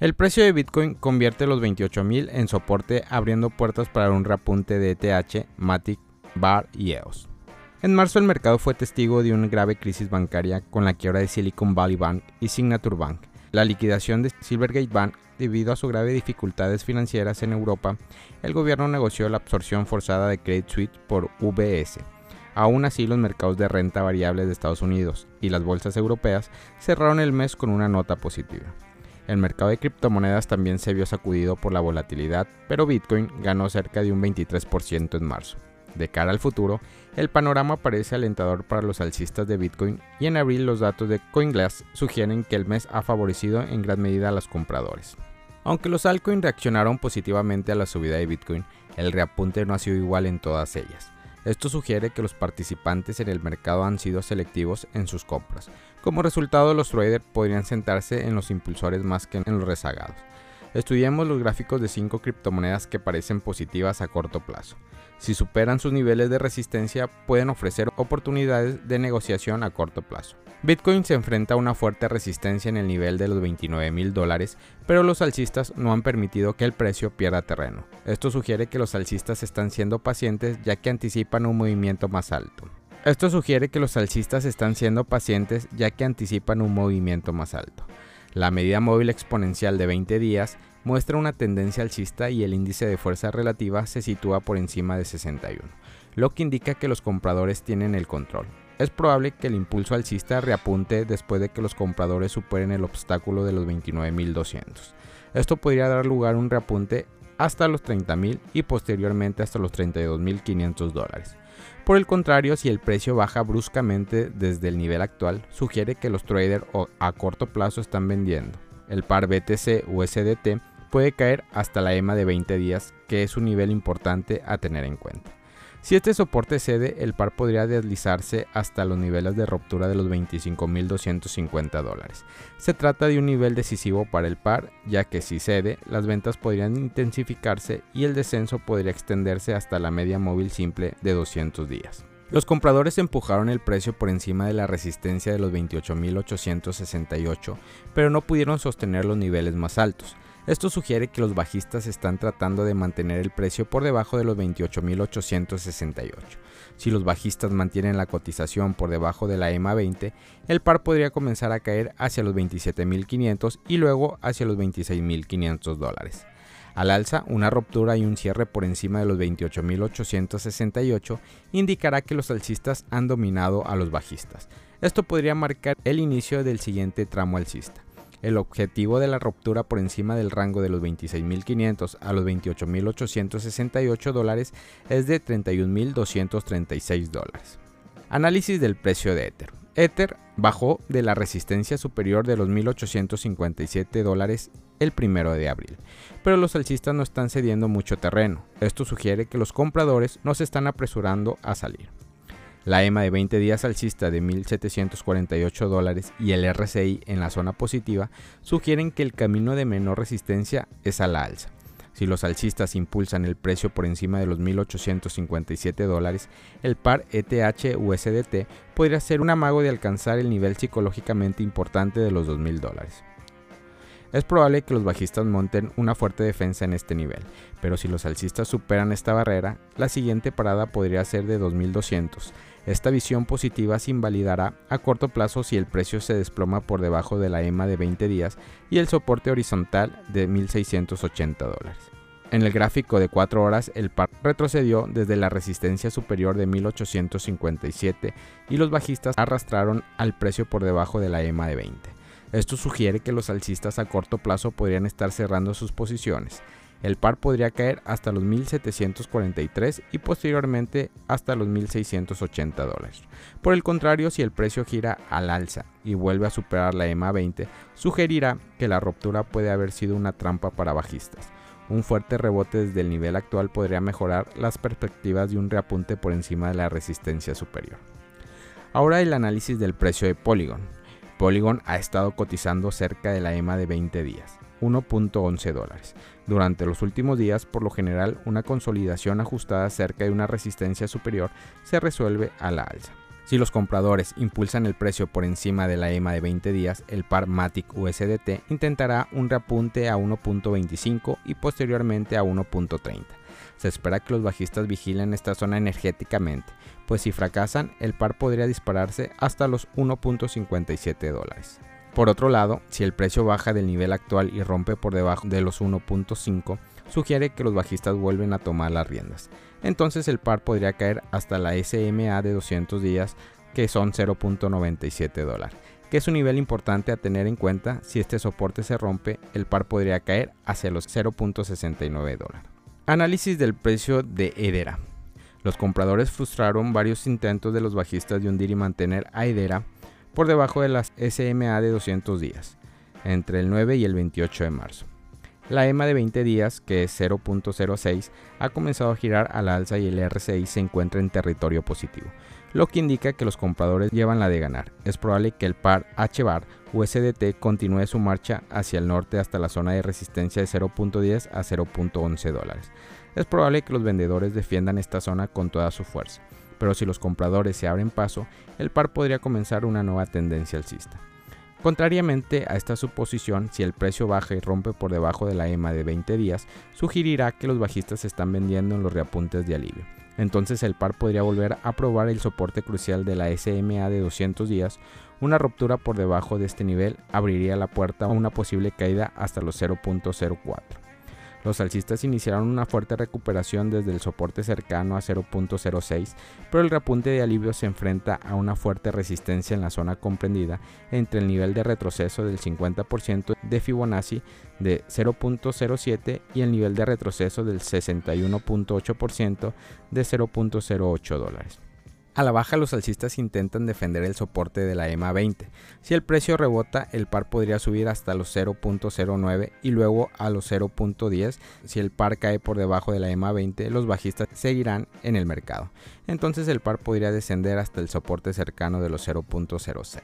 El precio de Bitcoin convierte los 28.000 en soporte abriendo puertas para un reapunte de ETH, Matic, BAR y EOS. En marzo el mercado fue testigo de una grave crisis bancaria con la quiebra de Silicon Valley Bank y Signature Bank, la liquidación de Silvergate Bank debido a sus graves dificultades financieras en Europa, el gobierno negoció la absorción forzada de Credit Suisse por UBS. Aún así, los mercados de renta variable de Estados Unidos y las bolsas europeas cerraron el mes con una nota positiva. El mercado de criptomonedas también se vio sacudido por la volatilidad, pero Bitcoin ganó cerca de un 23% en marzo. De cara al futuro, el panorama parece alentador para los alcistas de Bitcoin y en abril los datos de CoinGlass sugieren que el mes ha favorecido en gran medida a los compradores. Aunque los altcoins reaccionaron positivamente a la subida de Bitcoin, el reapunte no ha sido igual en todas ellas. Esto sugiere que los participantes en el mercado han sido selectivos en sus compras. Como resultado, los traders podrían sentarse en los impulsores más que en los rezagados. Estudiemos los gráficos de 5 criptomonedas que parecen positivas a corto plazo. Si superan sus niveles de resistencia, pueden ofrecer oportunidades de negociación a corto plazo. Bitcoin se enfrenta a una fuerte resistencia en el nivel de los 29 mil dólares, pero los alcistas no han permitido que el precio pierda terreno. Esto sugiere que los alcistas están siendo pacientes ya que anticipan un movimiento más alto. Esto sugiere que los alcistas están siendo pacientes ya que anticipan un movimiento más alto. La medida móvil exponencial de 20 días muestra una tendencia alcista y el índice de fuerza relativa se sitúa por encima de 61, lo que indica que los compradores tienen el control es probable que el impulso alcista reapunte después de que los compradores superen el obstáculo de los 29.200. Esto podría dar lugar a un reapunte hasta los 30.000 y posteriormente hasta los 32.500 dólares. Por el contrario, si el precio baja bruscamente desde el nivel actual, sugiere que los traders a corto plazo están vendiendo. El par BTC USDT puede caer hasta la EMA de 20 días, que es un nivel importante a tener en cuenta. Si este soporte cede, el par podría deslizarse hasta los niveles de ruptura de los 25.250 dólares. Se trata de un nivel decisivo para el par, ya que si cede, las ventas podrían intensificarse y el descenso podría extenderse hasta la media móvil simple de 200 días. Los compradores empujaron el precio por encima de la resistencia de los 28.868, pero no pudieron sostener los niveles más altos. Esto sugiere que los bajistas están tratando de mantener el precio por debajo de los 28.868. Si los bajistas mantienen la cotización por debajo de la EMA 20, el par podría comenzar a caer hacia los 27.500 y luego hacia los 26.500 dólares. Al alza, una ruptura y un cierre por encima de los 28.868 indicará que los alcistas han dominado a los bajistas. Esto podría marcar el inicio del siguiente tramo alcista. El objetivo de la ruptura por encima del rango de los 26.500 a los 28.868 dólares es de 31.236 dólares. Análisis del precio de Ether. Ether bajó de la resistencia superior de los 1.857 dólares el primero de abril, pero los alcistas no están cediendo mucho terreno. Esto sugiere que los compradores no se están apresurando a salir. La EMA de 20 días alcista de 1.748 dólares y el RSI en la zona positiva sugieren que el camino de menor resistencia es a la alza. Si los alcistas impulsan el precio por encima de los 1.857 dólares, el par ETH-USDT podría ser un amago de alcanzar el nivel psicológicamente importante de los 2.000 dólares. Es probable que los bajistas monten una fuerte defensa en este nivel, pero si los alcistas superan esta barrera, la siguiente parada podría ser de 2200. Esta visión positiva se invalidará a corto plazo si el precio se desploma por debajo de la EMA de 20 días y el soporte horizontal de 1680 dólares. En el gráfico de 4 horas, el par retrocedió desde la resistencia superior de 1857 y los bajistas arrastraron al precio por debajo de la EMA de 20. Esto sugiere que los alcistas a corto plazo podrían estar cerrando sus posiciones. El par podría caer hasta los 1743 y posteriormente hasta los 1680 dólares. Por el contrario, si el precio gira al alza y vuelve a superar la EMA 20, sugerirá que la ruptura puede haber sido una trampa para bajistas. Un fuerte rebote desde el nivel actual podría mejorar las perspectivas de un reapunte por encima de la resistencia superior. Ahora el análisis del precio de Polygon. Polygon ha estado cotizando cerca de la EMA de 20 días, 1.11 dólares. Durante los últimos días, por lo general, una consolidación ajustada cerca de una resistencia superior se resuelve a la alza. Si los compradores impulsan el precio por encima de la EMA de 20 días, el par Matic USDT intentará un reapunte a 1.25 y posteriormente a 1.30. Se espera que los bajistas vigilen esta zona energéticamente, pues si fracasan, el par podría dispararse hasta los 1.57 dólares. Por otro lado, si el precio baja del nivel actual y rompe por debajo de los 1.5, sugiere que los bajistas vuelven a tomar las riendas entonces el par podría caer hasta la SMA de 200 días que son 0.97 dólares, que es un nivel importante a tener en cuenta. Si este soporte se rompe, el par podría caer hacia los 0.69 dólares. Análisis del precio de Edera. Los compradores frustraron varios intentos de los bajistas de hundir y mantener a Edera por debajo de las SMA de 200 días, entre el 9 y el 28 de marzo. La EMA de 20 días, que es 0.06, ha comenzado a girar al alza y el RSI se encuentra en territorio positivo, lo que indica que los compradores llevan la de ganar. Es probable que el par H-bar USDT continúe su marcha hacia el norte hasta la zona de resistencia de 0.10 a 0.11 dólares. Es probable que los vendedores defiendan esta zona con toda su fuerza, pero si los compradores se abren paso, el par podría comenzar una nueva tendencia alcista. Contrariamente a esta suposición, si el precio baja y rompe por debajo de la EMA de 20 días, sugerirá que los bajistas se están vendiendo en los reapuntes de alivio. Entonces el par podría volver a probar el soporte crucial de la SMA de 200 días. Una ruptura por debajo de este nivel abriría la puerta a una posible caída hasta los 0.04. Los alcistas iniciaron una fuerte recuperación desde el soporte cercano a 0.06, pero el repunte de alivio se enfrenta a una fuerte resistencia en la zona comprendida entre el nivel de retroceso del 50% de Fibonacci de 0.07 y el nivel de retroceso del 61.8% de 0.08 dólares. A la baja los alcistas intentan defender el soporte de la EMA 20. Si el precio rebota, el par podría subir hasta los 0.09 y luego a los 0.10. Si el par cae por debajo de la EMA 20, los bajistas seguirán en el mercado. Entonces el par podría descender hasta el soporte cercano de los 0.06.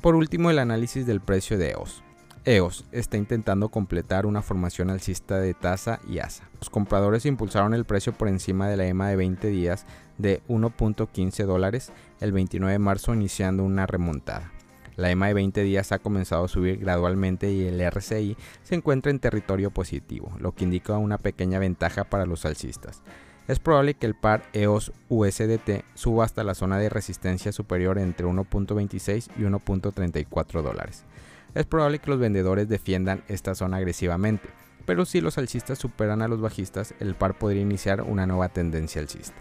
Por último, el análisis del precio de EOS. EOS está intentando completar una formación alcista de tasa y ASA. Los compradores impulsaron el precio por encima de la EMA de 20 días de 1.15 dólares el 29 de marzo iniciando una remontada. La EMA de 20 días ha comenzado a subir gradualmente y el RCI se encuentra en territorio positivo, lo que indica una pequeña ventaja para los alcistas. Es probable que el par EOS USDT suba hasta la zona de resistencia superior entre 1.26 y 1.34 dólares. Es probable que los vendedores defiendan esta zona agresivamente, pero si los alcistas superan a los bajistas, el par podría iniciar una nueva tendencia alcista.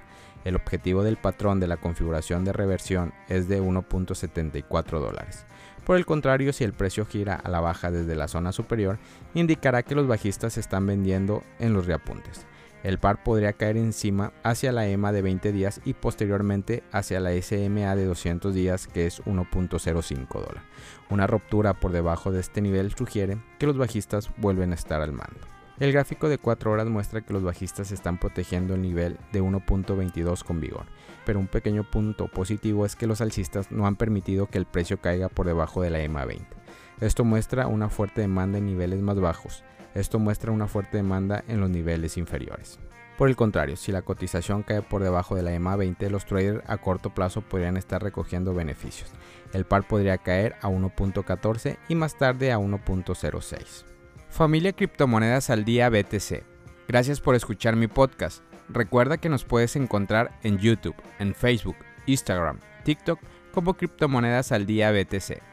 El objetivo del patrón de la configuración de reversión es de 1.74 dólares. Por el contrario, si el precio gira a la baja desde la zona superior, indicará que los bajistas están vendiendo en los reapuntes. El par podría caer encima hacia la EMA de 20 días y posteriormente hacia la SMA de 200 días que es 1.05 dólar. Una ruptura por debajo de este nivel sugiere que los bajistas vuelven a estar al mando. El gráfico de 4 horas muestra que los bajistas están protegiendo el nivel de 1.22 con vigor, pero un pequeño punto positivo es que los alcistas no han permitido que el precio caiga por debajo de la EMA 20. Esto muestra una fuerte demanda en niveles más bajos, esto muestra una fuerte demanda en los niveles inferiores. Por el contrario, si la cotización cae por debajo de la EMA 20, los traders a corto plazo podrían estar recogiendo beneficios. El par podría caer a 1.14 y más tarde a 1.06. Familia Criptomonedas al Día BTC. Gracias por escuchar mi podcast. Recuerda que nos puedes encontrar en YouTube, en Facebook, Instagram, TikTok como Criptomonedas al Día BTC.